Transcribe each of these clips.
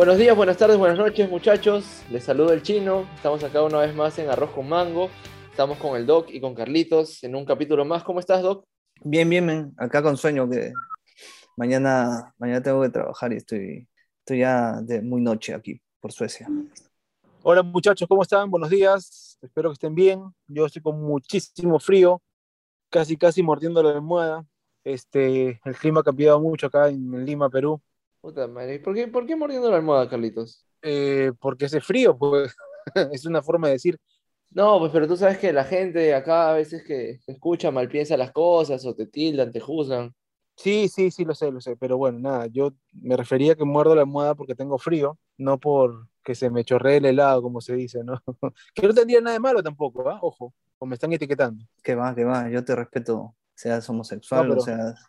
Buenos días, buenas tardes, buenas noches, muchachos. Les saludo el chino. Estamos acá una vez más en Arroz con Mango. Estamos con el Doc y con Carlitos en un capítulo más. ¿Cómo estás, Doc? Bien, bien, men. acá con sueño que mañana, mañana tengo que trabajar y estoy, estoy ya de muy noche aquí por Suecia. Hola muchachos, ¿cómo están? Buenos días. Espero que estén bien. Yo estoy con muchísimo frío, casi casi mordiendo la almohada. Este, el clima ha cambiado mucho acá en Lima, Perú. Puta madre, ¿por qué, por qué mordiendo la almohada, Carlitos? Eh, porque hace frío, pues es una forma de decir. No, pues pero tú sabes que la gente acá a veces que escucha mal piensa las cosas o te tildan, te juzgan. Sí, sí, sí, lo sé, lo sé, pero bueno, nada, yo me refería a que muerdo la almohada porque tengo frío, no por que se me chorree el helado, como se dice, ¿no? que no tendría nada de malo tampoco, ¿ah? Ojo, o me están etiquetando. Que va, que va, yo te respeto, seas homosexual o seas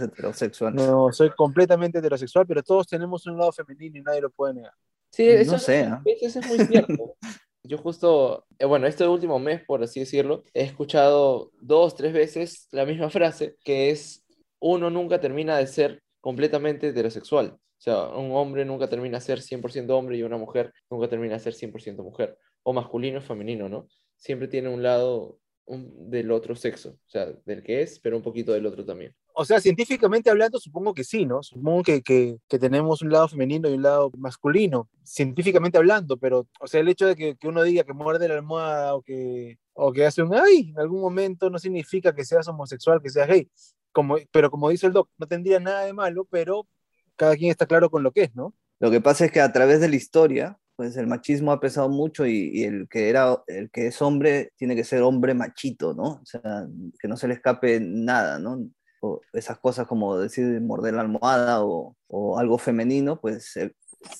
heterosexual. No, soy completamente heterosexual, pero todos tenemos un lado femenino y nadie lo puede negar. Sí, eso, no sé, ¿ah? eso es muy cierto. Yo justo, eh, bueno, este último mes, por así decirlo, he escuchado dos, tres veces la misma frase, que es, uno nunca termina de ser completamente heterosexual. O sea, un hombre nunca termina de ser 100% hombre y una mujer nunca termina de ser 100% mujer. O masculino o femenino, ¿no? Siempre tiene un lado del otro sexo, o sea, del que es, pero un poquito del otro también. O sea, científicamente hablando, supongo que sí, ¿no? Supongo que, que, que, tenemos un lado femenino y un lado masculino, científicamente hablando, pero, o sea, el hecho de que, que uno diga que muerde la almohada o que, o que hace un ay en algún momento no significa que seas homosexual, que seas gay. Como, pero como dice el doc, no tendría nada de malo, pero cada quien está claro con lo que es, ¿no? Lo que pasa es que a través de la historia, pues el machismo ha pesado mucho y, el que era el que es hombre tiene que ser hombre machito, ¿no? O sea, que no se le escape nada, ¿no? O esas cosas como decir morder la almohada o, o algo femenino, pues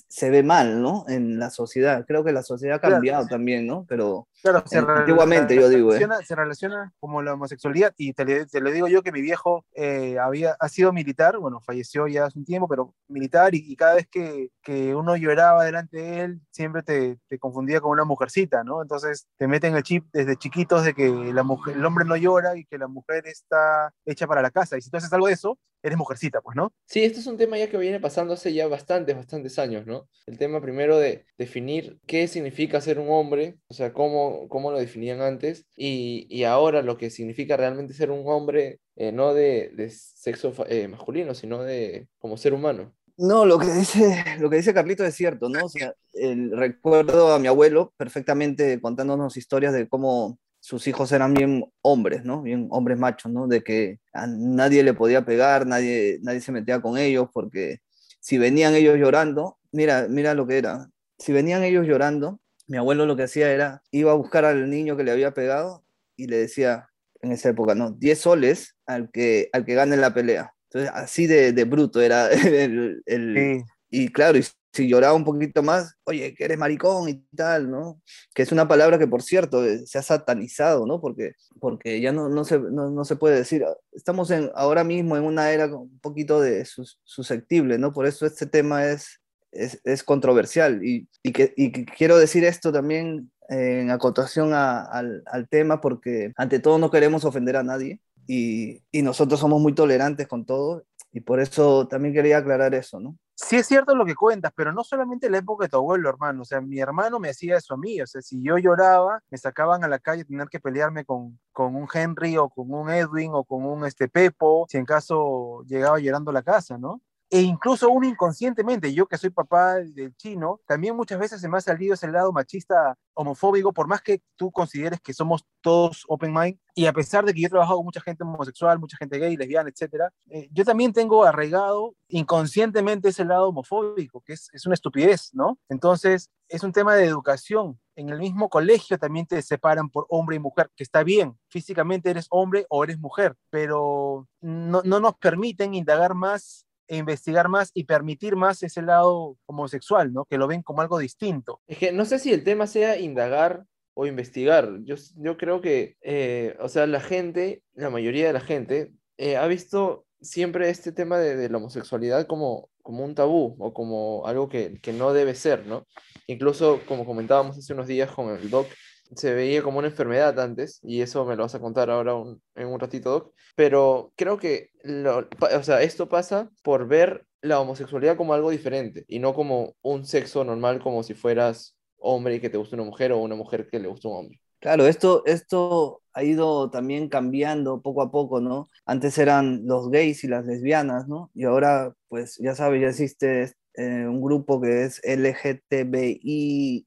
se ve mal, ¿no? En la sociedad. Creo que la sociedad ha cambiado también, ¿no? Pero claro, antiguamente yo digo, ¿eh? Se relaciona como la homosexualidad y te, le, digo yo que mi viejo eh, había, ha sido militar, bueno, falleció ya hace un tiempo, pero militar y, cada vez que, que, uno lloraba delante de él, siempre te, te, confundía con una mujercita, ¿no? Entonces te meten el chip desde chiquitos de que la mujer, el hombre no llora y que la mujer está hecha para la casa. Y si tú haces algo de eso, eres mujercita, pues, ¿no? Sí, esto es un tema ya que viene pasando hace ya bastantes, bastantes años, ¿no? El tema primero de definir qué significa ser un hombre, o sea, cómo, cómo lo definían antes, y, y ahora lo que significa realmente ser un hombre, eh, no de, de sexo eh, masculino, sino de como ser humano. No, lo que dice, lo que dice Carlito es cierto, ¿no? O recuerdo a mi abuelo perfectamente contándonos historias de cómo sus hijos eran bien hombres, ¿no? Bien hombres machos, ¿no? De que a nadie le podía pegar, nadie, nadie se metía con ellos, porque si venían ellos llorando, mira, mira lo que era. Si venían ellos llorando, mi abuelo lo que hacía era, iba a buscar al niño que le había pegado y le decía, en esa época, ¿no? 10 soles al que, al que gane la pelea. Entonces, así de, de bruto era el... el Y claro, y si lloraba un poquito más, oye, que eres maricón y tal, ¿no? Que es una palabra que, por cierto, eh, se ha satanizado, ¿no? Porque, porque ya no, no, se, no, no se puede decir. Estamos en, ahora mismo en una era un poquito de susceptible, ¿no? Por eso este tema es, es, controversial. Y, y, que, y quiero decir esto también en acotación a, al, al, tema, porque ante todo no queremos ofender a nadie. Y, y nosotros somos muy tolerantes con todo, y por eso también quería aclarar eso, ¿no? sí es cierto lo que cuentas, pero no solamente la época de tu abuelo, hermano. O sea, mi hermano me hacía eso a mí. O sea, si yo lloraba, me sacaban a la calle a tener que pelearme con, con un Henry o con un Edwin o con un este Pepo, si en caso llegaba llorando a la casa, ¿no? E incluso uno inconscientemente, yo que soy papá del chino, también muchas veces se me ha salido ese lado machista homofóbico, por más que tú consideres que somos todos open mind, y a pesar de que yo he trabajado con mucha gente homosexual, mucha gente gay, lesbiana, etcétera, eh, yo también tengo arraigado inconscientemente ese lado homofóbico, que es, es una estupidez, ¿no? Entonces, es un tema de educación. En el mismo colegio también te separan por hombre y mujer, que está bien, físicamente eres hombre o eres mujer, pero no, no nos permiten indagar más e investigar más y permitir más ese lado homosexual, ¿no? Que lo ven como algo distinto. Es que no sé si el tema sea indagar o investigar. Yo, yo creo que, eh, o sea, la gente, la mayoría de la gente, eh, ha visto siempre este tema de, de, la homosexualidad como, como un tabú o como algo que, que no debe ser, ¿no? Incluso, como comentábamos hace unos días con el doc, se veía como una enfermedad antes, y eso me lo vas a contar ahora en un ratito, Doc. Pero creo que lo, o sea, esto pasa por ver la homosexualidad como algo diferente y no como un sexo normal como si fueras hombre y que te guste una mujer o una mujer que le guste un hombre. Claro, esto, esto ha ido también cambiando poco a poco, ¿no? Antes eran los gays y las lesbianas, ¿no? Y ahora, pues ya sabes, ya existe eh, un grupo que es LGTBIQ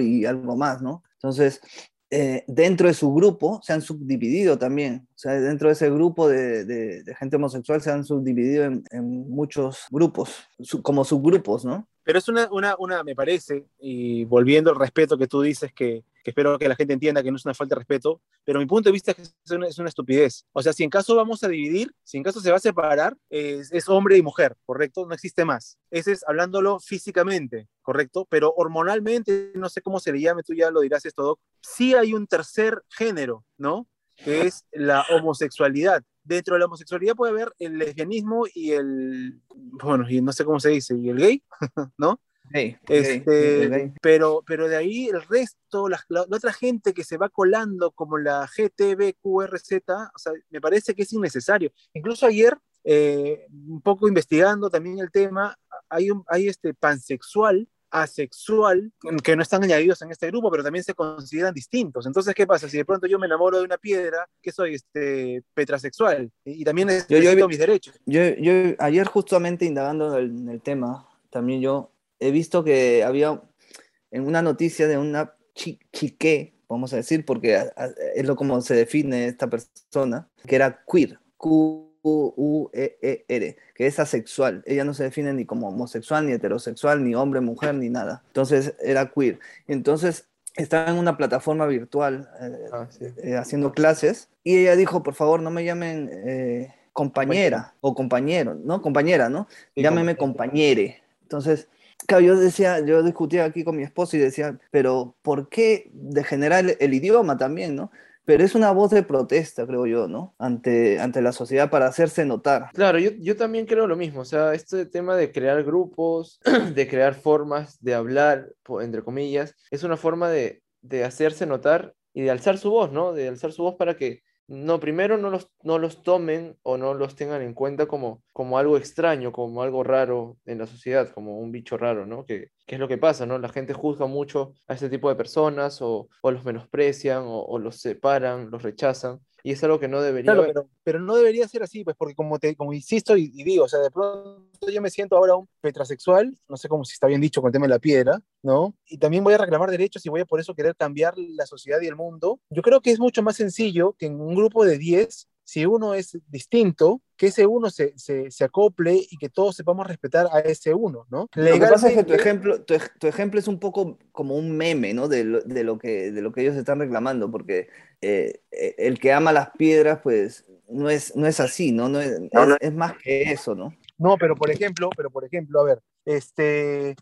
y algo más, ¿no? Entonces, eh, dentro de su grupo se han subdividido también. O sea, dentro de ese grupo de, gente homosexual se han subdividido en, muchos grupos, como subgrupos, ¿no? Pero es una, una, una, me parece, y volviendo al respeto que tú dices, que, que, espero que la gente entienda que no es una falta de respeto, pero mi punto de vista es que es una, es una estupidez. O sea, si en caso vamos a dividir, si en caso se va a separar, es, es, hombre y mujer, ¿correcto? No existe más. Ese es hablándolo físicamente, ¿correcto? Pero hormonalmente, no sé cómo se le llame, tú ya lo dirás esto, Doc, sí hay un tercer género, ¿no? Que es la homosexualidad dentro de la homosexualidad puede haber el lesbianismo y el, bueno, y no sé cómo se dice, y el gay, ¿no? Este, Pero, pero de ahí el resto, la, otra gente que se va colando como la GTBQRZ, o sea, me parece que es innecesario. Incluso ayer, eh, un poco investigando también el tema, hay, un, hay este pansexual asexual que no están añadidos en este grupo, pero también se consideran distintos. Entonces, ¿qué pasa? Si de pronto yo me enamoro de una piedra, que soy este, petrasexual y también necesito yo, mis derechos. Yo, yo, ayer justamente indagando en el, tema, también yo he visto que había en una noticia de una chique, vamos a decir, porque es lo como se define esta persona, que era queer, Q U-E-E-R, que es asexual. Ella no se define ni como homosexual, ni heterosexual, ni hombre, mujer, ni nada. Entonces era queer. Entonces estaba en una plataforma virtual eh, ah, eh, haciendo clases y ella dijo, por favor, no me llamen eh, compañera o compañero, ¿no? Compañera, ¿no? Llámeme compañere. Entonces, claro, yo decía, yo discutía aquí con mi esposo y decía, pero ¿por qué degenerar el, el idioma también, ¿no? pero es una voz de protesta, creo yo, ¿no? Ante, ante la sociedad para hacerse notar. Claro, yo, yo también creo lo mismo, o sea, este tema de crear grupos, de crear formas de hablar, entre comillas, es una forma de, de hacerse notar y de alzar su voz, ¿no? De alzar su voz para que no, primero no los, no los tomen o no los tengan en cuenta como, como algo extraño, como algo raro en la sociedad, como un bicho raro, ¿no? Que, es lo que pasa, ¿no? La gente juzga mucho a este tipo de personas o, los menosprecian o, los separan, los rechazan. Y es algo que no debería pero, pero, no debería ser así, pues porque como, te, como insisto y, digo, o sea, de pronto yo me siento ahora un petrasexual, no sé cómo si está bien dicho con el tema de la piedra, ¿no? Y también voy a reclamar derechos y voy a por eso querer cambiar la sociedad y el mundo. Yo creo que es mucho más sencillo que en un grupo de 10 si uno es distinto, que ese uno se, se, se, acople y que todos sepamos respetar a ese uno, ¿no? Lo que pasa es que tu ejemplo, tu, tu ejemplo es un poco como un meme, ¿no? De lo, de lo, que, de lo que ellos están reclamando, porque eh, eh, el que ama las piedras, pues no es, no es así, ¿no? no, es, es más que eso, ¿no? No, pero por ejemplo, pero por ejemplo, a ver, este,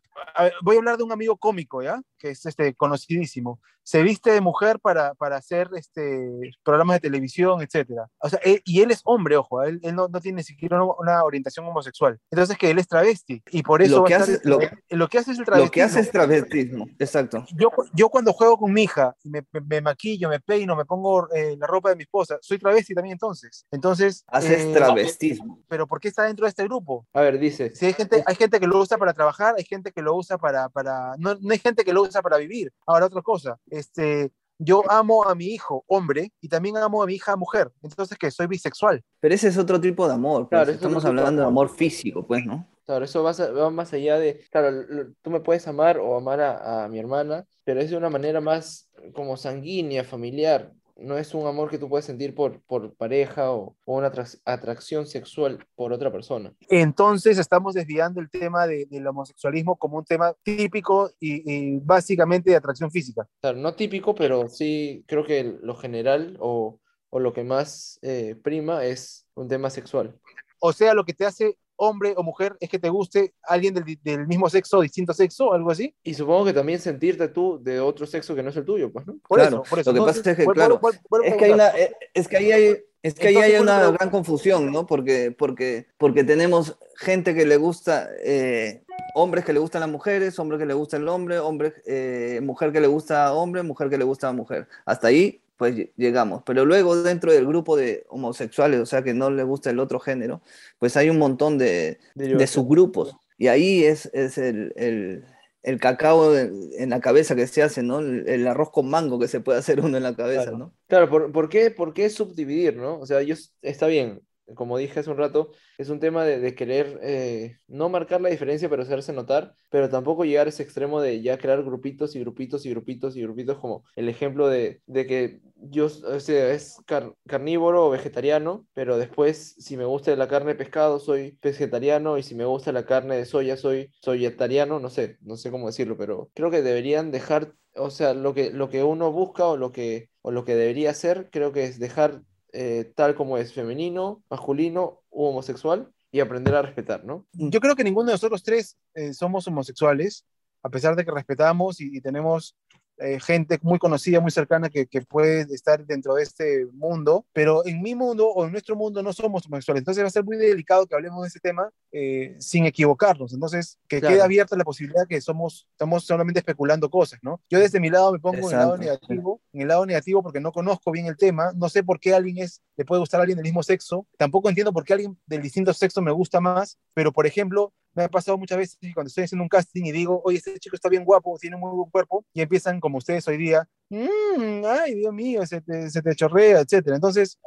voy a hablar de un amigo cómico, ¿ya? Que es este, conocidísimo. Se viste de mujer para, para hacer este, programas de televisión, etc. O sea, y él es hombre, ojo, él, él no, no, tiene ni siquiera una, orientación homosexual. Entonces, que él es travesti. Y por eso lo que, hace, lo, lo, que hace es el travestismo. Lo que hace es travestismo, exacto. Yo, yo cuando juego con mi hija, me, me, maquillo, me peino, me pongo eh, la ropa de mi esposa, soy travesti también entonces. Entonces... Haces eh, travestismo. Pero ¿por qué está dentro de este grupo? A ver, dice. Si hay gente, hay gente que lo usa para trabajar, hay gente que lo usa para, para no, no hay gente que lo usa para vivir. Ahora, otra cosa, este, yo amo a mi hijo hombre y también amo a mi hija mujer. Entonces, que soy bisexual. Pero ese es otro tipo de amor. Pues, claro, estamos hablando de amor físico, pues, ¿no? Claro, eso va, va, más allá de, claro, tú me puedes amar o amar a, a, mi hermana, pero es de una manera más como sanguínea, familiar no es un amor que tú puedes sentir por, por pareja o, una atracción sexual por otra persona. Entonces estamos desviando el tema de, del homosexualismo como un tema típico y, básicamente de atracción física. Claro, no típico, pero sí creo que lo general o, o lo que más eh, prima es un tema sexual. O sea, lo que te hace hombre o mujer es que te guste alguien del, del, mismo sexo o distinto sexo, algo así. Y supongo que también sentirte tú de otro sexo que no es el tuyo, pues, ¿no? Por eso, por eso. Lo que pasa es que, claro, es, que hay una, eh, es que ahí hay, es que ahí hay una gran confusión, ¿no? Porque, porque, porque tenemos gente que le gusta, eh, hombres que le gustan las mujeres, hombres que le gusta el hombre, hombre, eh, mujer que le gusta a hombre, mujer que le gusta a mujer. Hasta ahí pues llegamos. Pero luego dentro del grupo de homosexuales, o sea, que no le gusta el otro género, pues hay un montón de, de subgrupos. Y ahí es, es el, el, el cacao en la cabeza que se hace, ¿no? El, arroz con mango que se puede hacer uno en la cabeza, claro. ¿no? Claro, ¿por, ¿por, qué, ¿por qué subdividir, no? O sea, yo, está bien, como dije hace un rato, es un tema de, de querer eh, no marcar la diferencia, pero hacerse notar, pero tampoco llegar a ese extremo de ya crear grupitos y grupitos y grupitos y grupitos, como el ejemplo de, de que yo, o sea, es car carnívoro o vegetariano, pero después, si me gusta la carne de pescado, soy vegetariano, y si me gusta la carne de soya, soy soyetariano, no sé, no sé cómo decirlo, pero creo que deberían dejar, o sea, lo que, lo que uno busca o lo que, o lo que debería hacer, creo que es dejar eh, tal como es femenino, masculino u homosexual y aprender a respetar, ¿no? Yo creo que ninguno de nosotros tres eh, somos homosexuales, a pesar de que respetamos y tenemos eh, gente muy conocida, muy cercana que, que, puede estar dentro de este mundo, pero en mi mundo o en nuestro mundo no somos homosexuales. Entonces va a ser muy delicado que hablemos de ese tema eh, sin equivocarnos. Entonces, que claro. quede abierta la posibilidad que somos, estamos solamente especulando cosas, ¿no? Yo desde mi lado me pongo Exacto. en el lado negativo, en el lado negativo porque no conozco bien el tema, no sé por qué alguien es, le puede gustar a alguien del mismo sexo, tampoco entiendo por qué alguien del distinto sexo me gusta más, pero por ejemplo, me ha pasado muchas veces cuando estoy haciendo un casting y digo, oye, este chico está bien guapo, tiene un muy buen cuerpo, y empiezan como ustedes hoy día, mmm, ay, Dios mío, se te, se te chorrea, etc. Entonces,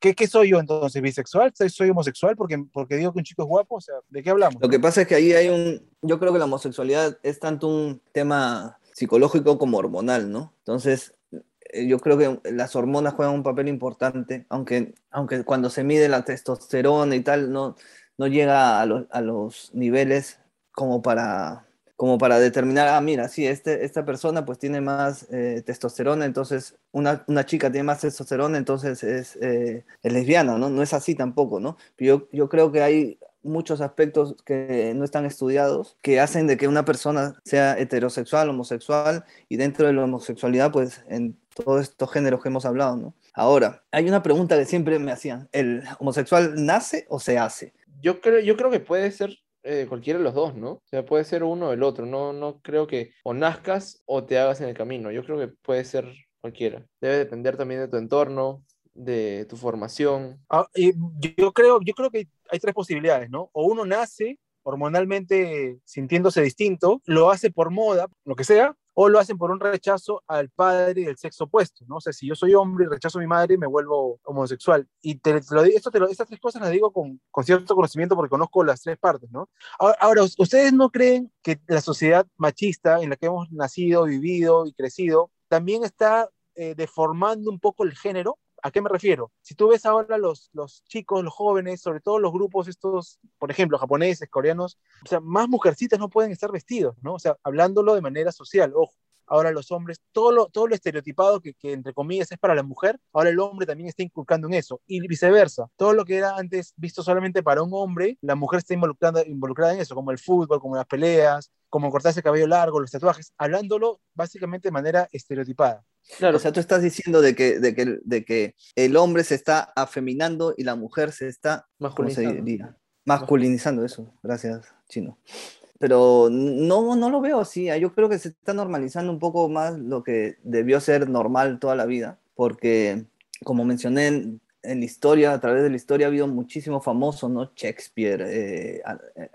¿qué, ¿qué, soy yo entonces? ¿Bisexual? ¿Soy, homosexual porque, porque digo que un chico es guapo? O sea, ¿de qué hablamos? Lo que pasa es que ahí hay un, yo creo que la homosexualidad es tanto un tema psicológico como hormonal, ¿no? Entonces, eh, yo creo que las hormonas juegan un papel importante, aunque, aunque cuando se mide la testosterona y tal, no, no llega a, a los niveles como para, como para determinar, ah, mira, sí, este, esta persona pues tiene más eh, testosterona, entonces una, una, chica tiene más testosterona, entonces es, eh, es, lesbiana, ¿no? No es así tampoco, ¿no? Yo, yo creo que hay muchos aspectos que no están estudiados que hacen de que una persona sea heterosexual, homosexual y dentro de la homosexualidad pues en todos estos géneros que hemos hablado, ¿no? Ahora, hay una pregunta que siempre me hacían, ¿el homosexual nace o se hace? Yo creo, yo creo que puede ser eh, cualquiera de los dos, ¿no? O sea, puede ser uno o el otro. No, no creo que o nazcas o te hagas en el camino. Yo creo que puede ser cualquiera. Debe depender también de tu entorno, de tu formación. Ah, y yo, creo, yo creo que hay tres posibilidades, ¿no? O uno nace hormonalmente sintiéndose distinto, lo hace por moda, lo que sea, o lo hacen por un rechazo al padre del sexo opuesto, ¿no? O sea, si yo soy hombre y rechazo a mi madre, me vuelvo homosexual. Y te, te lo, esto te lo, estas tres cosas las digo con, con, cierto conocimiento porque conozco las tres partes, ¿no? Ahora, ahora, ¿ustedes no creen que la sociedad machista en la que hemos nacido, vivido y crecido también está eh, deformando un poco el género? ¿A qué me refiero? Si tú ves ahora los, los chicos, los jóvenes, sobre todo los grupos estos, por ejemplo, japoneses, coreanos, o sea, más mujercitas no pueden estar vestidos, ¿no? O sea, hablándolo de manera social, ojo. Ahora los hombres, todo lo, todo lo estereotipado que, que, entre comillas, es para la mujer, ahora el hombre también está inculcando en eso. Y viceversa. Todo lo que era antes visto solamente para un hombre, la mujer está involucrada, involucrada en eso, como el fútbol, como las peleas, como cortarse el cabello largo, los tatuajes, hablándolo básicamente de manera estereotipada. Claro, o sea, tú estás diciendo de que, de que, de que el hombre se está afeminando y la mujer se está masculinizando. Se masculinizando, eso. Gracias, Chino. Pero no, no lo veo así. Yo creo que se está normalizando un poco más lo que debió ser normal toda la vida, porque, como mencioné, en, la historia, a través de la historia, ha habido muchísimos famosos, ¿no? Shakespeare, eh,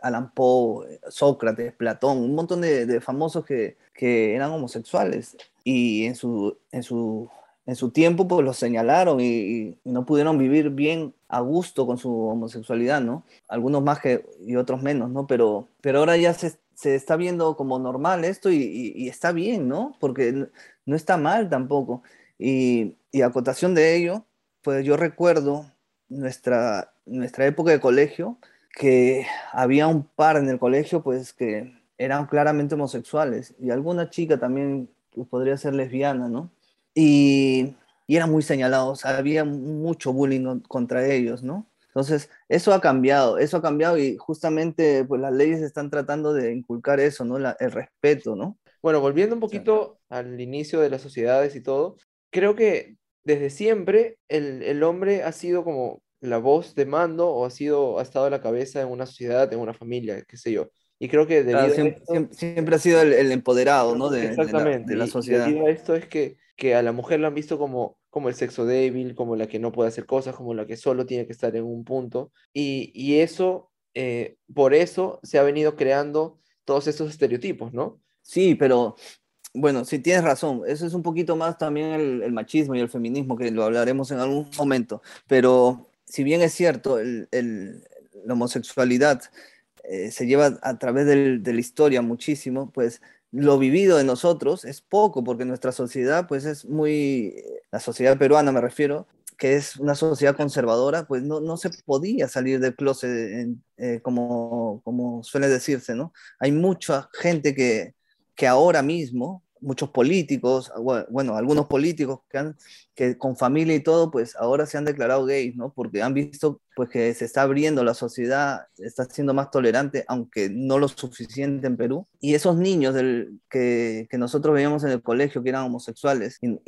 Alan Poe, Sócrates, Platón, un montón de, famosos que, que, eran homosexuales y en su, en su, en su tiempo pues los señalaron y, no pudieron vivir bien a gusto con su homosexualidad, ¿no? Algunos más que, y otros menos, ¿no? Pero, pero ahora ya se, se está viendo como normal esto y está bien, ¿no? Porque no está mal tampoco. Y, y acotación de ello, pues yo recuerdo nuestra, nuestra época de colegio, que había un par en el colegio, pues que eran claramente homosexuales, y alguna chica también podría ser lesbiana, ¿no? Y, y eran muy señalados, había mucho bullying contra ellos, ¿no? Entonces, eso ha cambiado, eso ha cambiado y justamente pues las leyes están tratando de inculcar eso, ¿no? La, el respeto, ¿no? Bueno, volviendo un poquito al inicio de las sociedades y todo, creo que desde siempre el, el, hombre ha sido como la voz de mando o ha, sido, ha estado a la cabeza en una sociedad, en una familia, qué sé yo. Y creo que claro, siempre, esto, siempre, ha sido el, el empoderado ¿no? de, exactamente, de, la, de la sociedad. Y debido a esto es que, que a la mujer la han visto como, como el sexo débil, como la que no puede hacer cosas, como la que solo tiene que estar en un punto. Y, y eso, eh, por eso se ha venido creando todos esos estereotipos, ¿no? Sí, pero bueno, sí tienes razón. Eso es un poquito más también el, machismo y el feminismo, que lo hablaremos en algún momento. Pero si bien es cierto, el, la homosexualidad eh, se lleva a través de la historia muchísimo, pues lo vivido de nosotros es poco, porque nuestra sociedad, pues es muy, la sociedad peruana me refiero, que es una sociedad conservadora, pues no, no se podía salir del closet eh, como, como suele decirse, ¿no? Hay mucha gente que, que ahora mismo muchos políticos, bueno, algunos políticos que, han, que con familia y todo, pues ahora se han declarado gays, ¿no? Porque han visto pues que se está abriendo la sociedad, está siendo más tolerante, aunque no lo suficiente en Perú. Y esos niños del, que, que nosotros veíamos en el colegio que eran homosexuales y,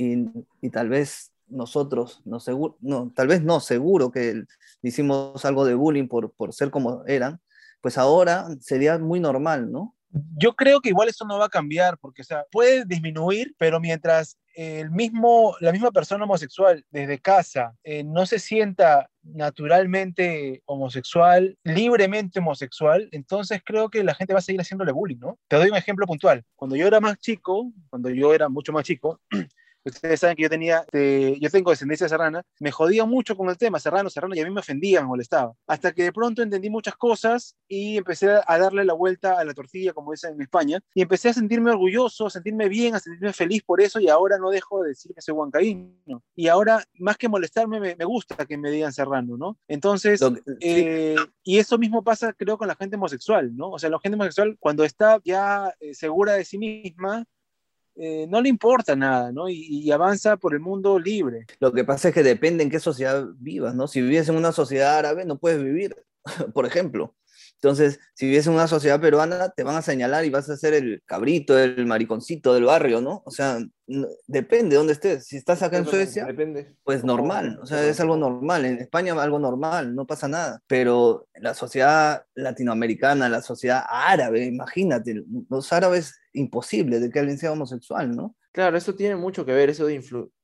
y, tal vez nosotros, no, seguro, no, tal vez no, seguro que hicimos algo de bullying por, por ser como eran, pues ahora sería muy normal, ¿no? Yo creo que igual eso no va a cambiar, porque, o sea, puede disminuir, pero mientras el mismo, la misma persona homosexual desde casa eh, no se sienta naturalmente homosexual, libremente homosexual, entonces creo que la gente va a seguir haciéndole bullying, ¿no? Te doy un ejemplo puntual. Cuando yo era más chico, cuando yo era mucho más chico, ustedes saben que yo tenía, este, yo tengo descendencia serrana, me jodía mucho con el tema serrano, serrano, y a mí me ofendía, me molestaba. Hasta que de pronto entendí muchas cosas y empecé a darle la vuelta a la tortilla, como dicen en España, y empecé a sentirme orgulloso, a sentirme bien, a sentirme feliz por eso, y ahora no dejo de decir que soy huancaíno. Y ahora, más que molestarme, me, gusta que me digan serrano, ¿no? Entonces, eh, y eso mismo pasa, creo, con la gente homosexual, ¿no? O sea, la gente homosexual, cuando está ya eh, segura de sí misma, eh, no le importa nada, ¿no? Y, avanza por el mundo libre. Lo que pasa es que depende en qué sociedad vivas, ¿no? Si vives en una sociedad árabe, no puedes vivir, por ejemplo. Entonces, si vives en una sociedad peruana, te van a señalar y vas a ser el cabrito, el mariconcito del barrio, ¿no? O sea, depende de dónde estés. Si estás acá en Suecia, pues normal, o sea, es algo normal. En España algo normal, no pasa nada. Pero la sociedad latinoamericana, la sociedad árabe, imagínate, los árabes, imposible de que alguien sea homosexual, ¿no? Claro, eso tiene mucho que ver, eso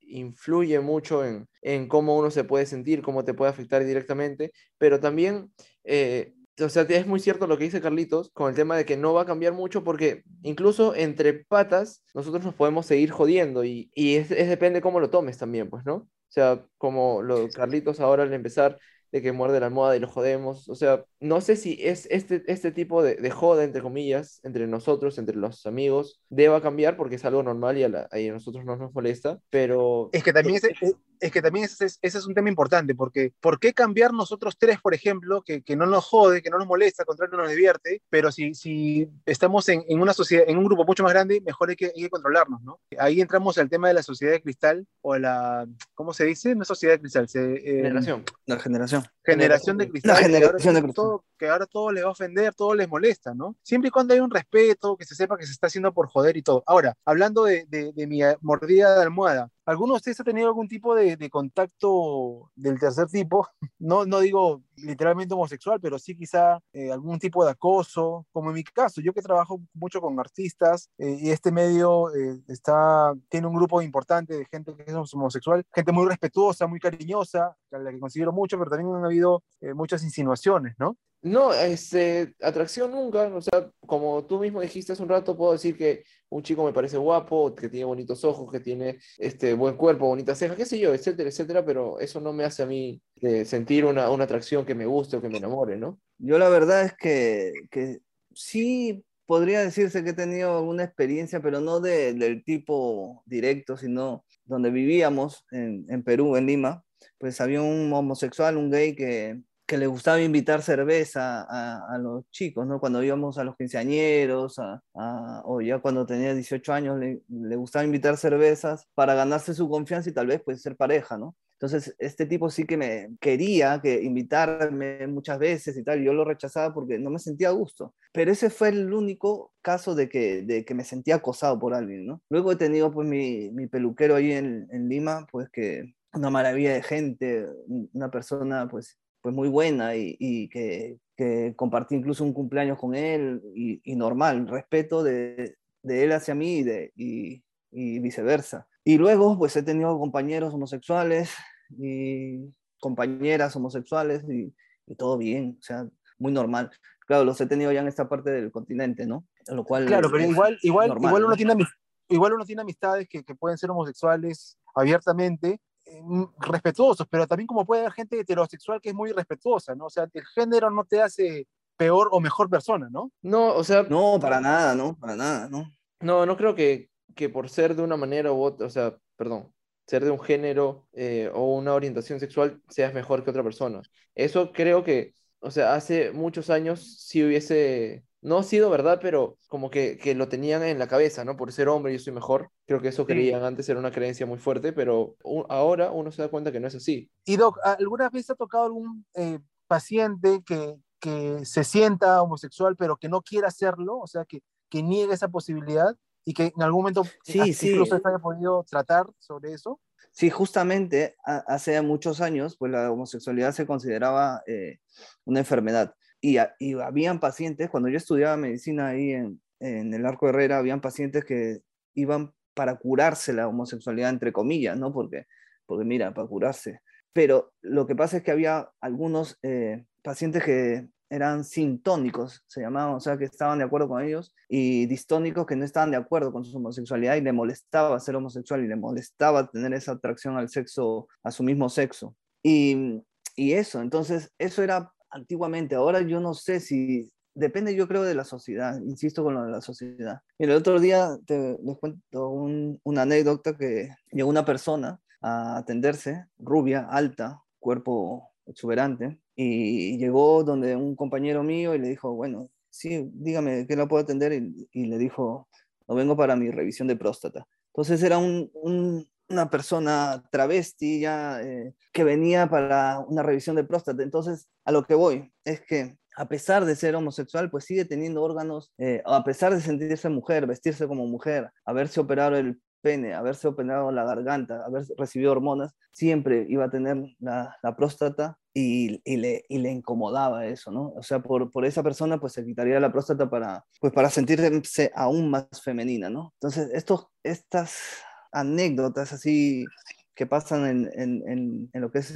influye mucho en, en, cómo uno se puede sentir, cómo te puede afectar directamente, pero también eh, o sea, es muy cierto lo que dice Carlitos con el tema de que no va a cambiar mucho porque incluso entre patas nosotros nos podemos seguir jodiendo y, y es, es, depende cómo lo tomes también, pues, ¿no? O sea, como lo Carlitos ahora al empezar de que muerde la almohada y lo jodemos. O sea, no sé si es este, este tipo de, de joda, entre comillas, entre nosotros, entre los amigos, deba cambiar porque es algo normal y a, la, a nosotros no nos molesta, pero... Es que también es, es que también ese, es un tema importante, porque ¿por qué cambiar nosotros tres, por ejemplo, que, que no nos jode, que no nos molesta, al contrario nos divierte, pero si, si estamos en, en, una sociedad, en un grupo mucho más grande, mejor hay que, hay que controlarnos, ¿no? Ahí entramos al tema de la sociedad de cristal, o la, ¿cómo se dice? No sociedad de cristal, se, eh, generación. La generación. Generación de cristal. La generación de cristal. Todo, que ahora todo les va a ofender, todo les molesta, ¿no? Siempre y cuando hay un respeto, que se sepa que se está haciendo por joder y todo. Ahora, hablando de, de, mi mordida de almohada, ¿alguno de ustedes ha tenido algún tipo de, de, contacto del tercer tipo? No, no digo literalmente homosexual, pero sí quizá eh, algún tipo de acoso, como en mi caso, yo que trabajo mucho con artistas eh, y este medio eh, está, tiene un grupo importante de gente que es homosexual, gente muy respetuosa, muy cariñosa, a la que considero mucho, pero también han habido muchas insinuaciones, ¿no? No, este, atracción nunca, o sea, como tú mismo dijiste hace un rato, puedo decir que un chico me parece guapo, que tiene bonitos ojos, que tiene este, buen cuerpo, bonitas cejas, qué sé yo, etcétera, etcétera, pero eso no me hace a mí eh, sentir una, una, atracción que me guste o que me enamore, ¿no? Yo la verdad es que, que sí podría decirse que he tenido una experiencia, pero no de, del tipo directo, sino donde vivíamos en, en Perú, en Lima, pues había un homosexual, un gay que que le gustaba invitar cerveza a, los chicos, ¿no? Cuando íbamos a los quinceañeros, a, o ya cuando tenía 18 años, le, gustaba invitar cervezas para ganarse su confianza y tal vez pues ser pareja, ¿no? Entonces, este tipo sí que me quería que invitarme muchas veces y tal, yo lo rechazaba porque no me sentía a gusto. Pero ese fue el único caso de que, de que me sentía acosado por alguien, ¿no? Luego he tenido pues mi, mi peluquero ahí en, en Lima, pues que una maravilla de gente, una persona pues pues muy buena y, que, compartí incluso un cumpleaños con él y, normal, respeto de, él hacia mí y, de, y, viceversa. Y luego, pues he tenido compañeros homosexuales y compañeras homosexuales y, todo bien, o sea, muy normal. Claro, los he tenido ya en esta parte del continente, ¿no? Lo cual claro, pero igual, igual, igual, uno tiene, igual uno tiene amistades que, que pueden ser homosexuales abiertamente, respetuosos, pero también como puede haber gente heterosexual que es muy respetuosa, ¿no? O sea, el género no te hace peor o mejor persona, ¿no? No, o sea... No, para nada, ¿no? Para nada, ¿no? No, no creo que, que por ser de una manera u otra, o sea, perdón, ser de un género eh, o una orientación sexual seas mejor que otra persona. Eso creo que, o sea, hace muchos años sí hubiese, no sido verdad, pero como que, que lo tenían en la cabeza, ¿no? Por ser hombre yo soy mejor. Creo que eso creían antes, era una creencia muy fuerte, pero ahora uno se da cuenta que no es así. Y Doc, ¿alguna vez ha tocado algún eh, paciente que, que se sienta homosexual pero que no quiera hacerlo? O sea, que, que niegue esa posibilidad y que en algún momento sí, sí. incluso se haya podido tratar sobre eso. Sí, justamente hace muchos años, pues la homosexualidad se consideraba eh, una enfermedad. Y, y, habían pacientes, cuando yo estudiaba medicina ahí en, en el Arco Herrera, habían pacientes que iban para curarse la homosexualidad, entre comillas, ¿no? Porque, porque mira, para curarse. Pero lo que pasa es que había algunos eh, pacientes que eran sintónicos, se llamaban, o sea, que estaban de acuerdo con ellos, y distónicos que no estaban de acuerdo con su homosexualidad y le molestaba ser homosexual y le molestaba tener esa atracción al sexo, a su mismo sexo. Y, y eso, entonces, eso era antiguamente. Ahora yo no sé si, depende yo creo de la sociedad, insisto con lo de la sociedad. Y el otro día te, les cuento una anécdota que llegó una persona a atenderse, rubia, alta, cuerpo exuberante, y llegó donde un compañero mío y le dijo, bueno, sí, dígame, ¿qué la puedo atender? Y, le dijo, no vengo para mi revisión de próstata. Entonces era una persona travesti ya eh, que venía para una revisión de próstata. Entonces, a lo que voy es que a pesar de ser homosexual, pues sigue teniendo órganos, eh, a pesar de sentirse mujer, vestirse como mujer, haberse operado el pene, haberse operado la garganta, haber recibido hormonas, siempre iba a tener la, próstata y, le, le, incomodaba eso, ¿no? O sea, por, por, esa persona pues se quitaría la próstata para, pues, para sentirse aún más femenina, ¿no? Entonces, estos, estas anécdotas así que pasan en, en, en, lo que es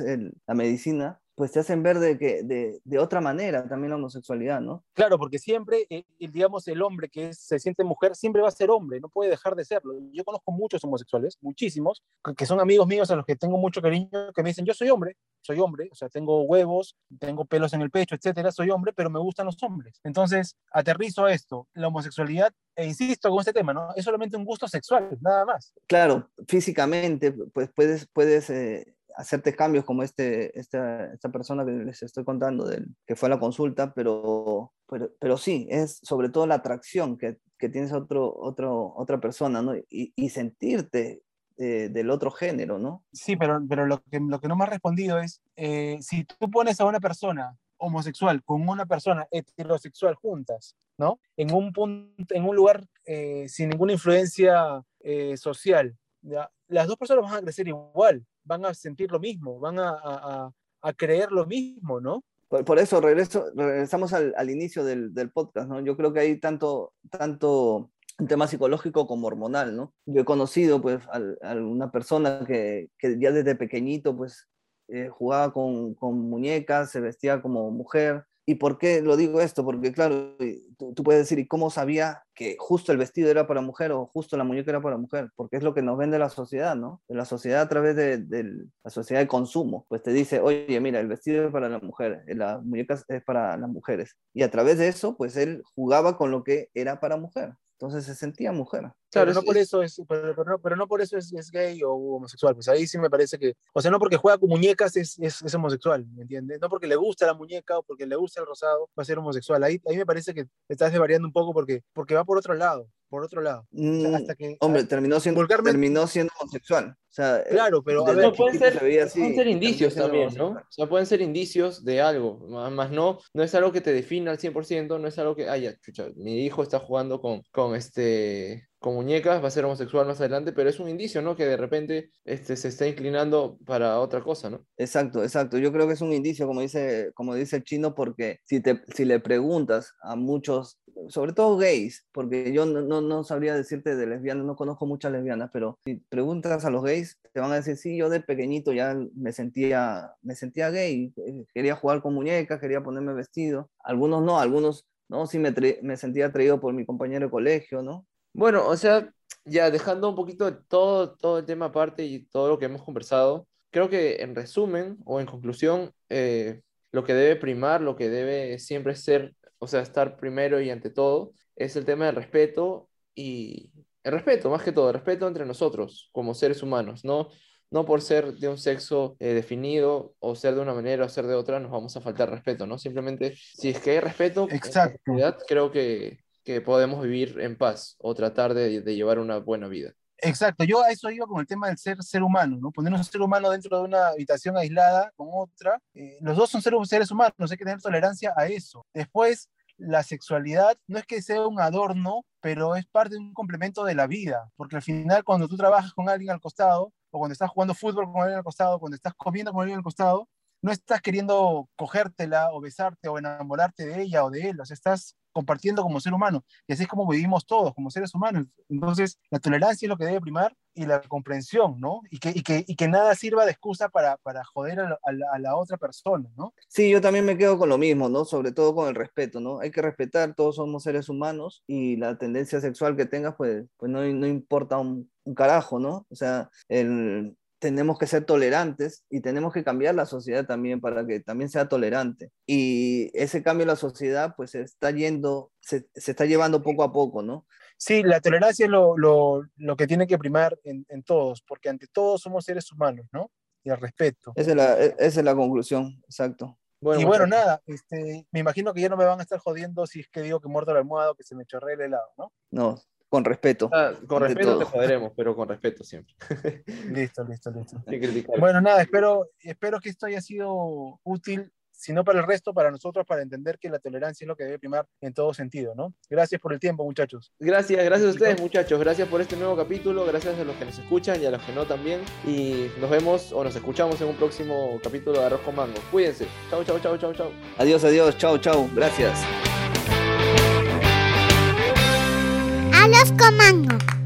la medicina, pues te hacen ver de, que, de, de, otra manera también la homosexualidad, ¿no? Claro, porque siempre, eh, digamos, el hombre que se siente mujer siempre va a ser hombre, no puede dejar de serlo. Yo conozco muchos homosexuales, muchísimos, que son amigos míos a los que tengo mucho cariño, que me dicen, yo soy hombre, soy hombre, o sea, tengo huevos, tengo pelos en el pecho, etcétera, soy hombre, pero me gustan los hombres. Entonces, aterrizo a esto, la homosexualidad, e insisto con este tema, ¿no? Es solamente un gusto sexual, nada más. Claro, físicamente, pues puedes, puedes eh, hacerte cambios como este, esta, esta persona que les estoy contando, del, que fue la consulta, pero, pero, pero sí, es sobre todo la atracción que, que tienes a otro, otro, otra persona, ¿no? Y, y sentirte eh, del otro género, ¿no? Sí, pero, pero lo, que, lo que no me ha respondido es, eh, si tú pones a una persona homosexual con una persona heterosexual juntas, ¿no? En un, punto, en un lugar eh, sin ninguna influencia social, las dos personas van a crecer igual, van a sentir lo mismo, van a, creer lo mismo, ¿no? Por, eso regreso, regresamos al, inicio del, podcast, ¿no? Yo creo que hay tanto, tanto un tema psicológico como hormonal, ¿no? Yo he conocido, pues, a, una persona que, que, ya desde pequeñito, pues, eh, jugaba con, con, muñecas, se vestía como mujer, ¿Y por qué lo digo esto? Porque claro, tú, puedes decir, ¿y cómo sabía que justo el vestido era para mujer o justo la muñeca era para mujer? Porque es lo que nos vende la sociedad, ¿no? La sociedad a través de, la sociedad de consumo, pues te dice, oye, mira, el vestido es para la mujer, la muñeca es para las mujeres. Y a través de eso, pues él jugaba con lo que era para mujer. Entonces se sentía mujer. Claro, no por eso es, pero, pero, no, por eso es, es, gay o homosexual. Pues ahí sí me parece que, o sea, no porque juega con muñecas es, es, homosexual, ¿me entiendes? No porque le gusta la muñeca o porque le gusta el rosado va a ser homosexual. Ahí, ahí me parece que estás desvariando un poco porque, porque va por otro lado por otro lado. Mm, hasta que, hombre, terminó siendo, terminó siendo homosexual. O sea, claro, pero a ver, pueden ser, pueden ser indicios también, ¿no? O sea, pueden ser indicios de algo, más no, no es algo que te defina al 100%, no es algo que, ay, ya, chucha, mi hijo está jugando con, con este con muñecas, va a ser homosexual más adelante, pero es un indicio, ¿no? Que de repente este, se está inclinando para otra cosa, ¿no? Exacto, exacto. Yo creo que es un indicio, como dice, como dice el chino, porque si, te, si le preguntas a muchos sobre todo gays, porque yo no, no, sabría decirte de lesbianas, no conozco muchas lesbianas, pero si preguntas a los gays, te van a decir, sí, yo de pequeñito ya me sentía, me sentía gay, eh, quería jugar con muñecas, quería ponerme vestido. Algunos no, algunos no, sí me, me sentía atraído por mi compañero de colegio, ¿no? Bueno, o sea, ya dejando un poquito todo, todo el tema aparte y todo lo que hemos conversado, creo que en resumen o en conclusión, eh, lo que debe primar, lo que debe siempre ser, o sea, estar primero y ante todo, es el tema del respeto y el respeto, más que todo, el respeto entre nosotros como seres humanos, ¿no? No por ser de un sexo eh, definido o ser de una manera o ser de otra, nos vamos a faltar respeto, ¿no? Simplemente, si es que hay respeto, Exacto. creo que, que podemos vivir en paz o tratar de, de llevar una buena vida. Exacto, yo a eso iba con el tema del ser ser humano, ¿no? Poner un ser humano dentro de una habitación aislada con otra. Eh, los dos son seres humanos, hay que tener tolerancia a eso. Después, la sexualidad no es que sea un adorno, pero es parte de un complemento de la vida, porque al final cuando tú trabajas con alguien al costado, o cuando estás jugando fútbol con alguien al costado, cuando estás comiendo con alguien al costado, no estás queriendo cogértela o besarte o enamorarte de ella o de él, o sea, estás compartiendo como ser humano. Y así es como vivimos todos, como seres humanos. Entonces, la tolerancia es lo que debe primar y la comprensión, ¿no? Y que, y que, y que nada sirva de excusa para, para joder a la, otra persona, ¿no? Sí, yo también me quedo con lo mismo, ¿no? Sobre todo con el respeto, ¿no? Hay que respetar, todos somos seres humanos y la tendencia sexual que tengas, pues, pues no, no importa un carajo, ¿no? O sea, el, tenemos que ser tolerantes y tenemos que cambiar la sociedad también para que también sea tolerante. Y ese cambio en la sociedad pues se está yendo, se, se está llevando poco a poco, ¿no? Sí, la tolerancia es lo, lo, lo que tiene que primar en, en, todos, porque ante todos somos seres humanos, ¿no? Y el respeto. Esa es la, e, esa es la conclusión, exacto. Bueno, y bueno, nada, este, me imagino que ya no me van a estar jodiendo si es que digo que muerto la almohado, que se me chorre el helado, ¿no? No, con respeto. Ah, con respeto te joderemos, pero con respeto siempre. listo, listo, listo. Bueno, nada, espero, espero que esto haya sido útil, si no para el resto, para nosotros, para entender que la tolerancia es lo que debe primar en todo sentido, ¿no? Gracias por el tiempo, muchachos. Gracias, gracias a ustedes, muchachos. Gracias por este nuevo capítulo, gracias a los que nos escuchan y a los que no también. Y nos vemos o nos escuchamos en un próximo capítulo de Arroz con Mango. Cuídense. Chau, chau, chau, chau, chau. Adiós, adiós, chau, chau. Gracias. Los comandos.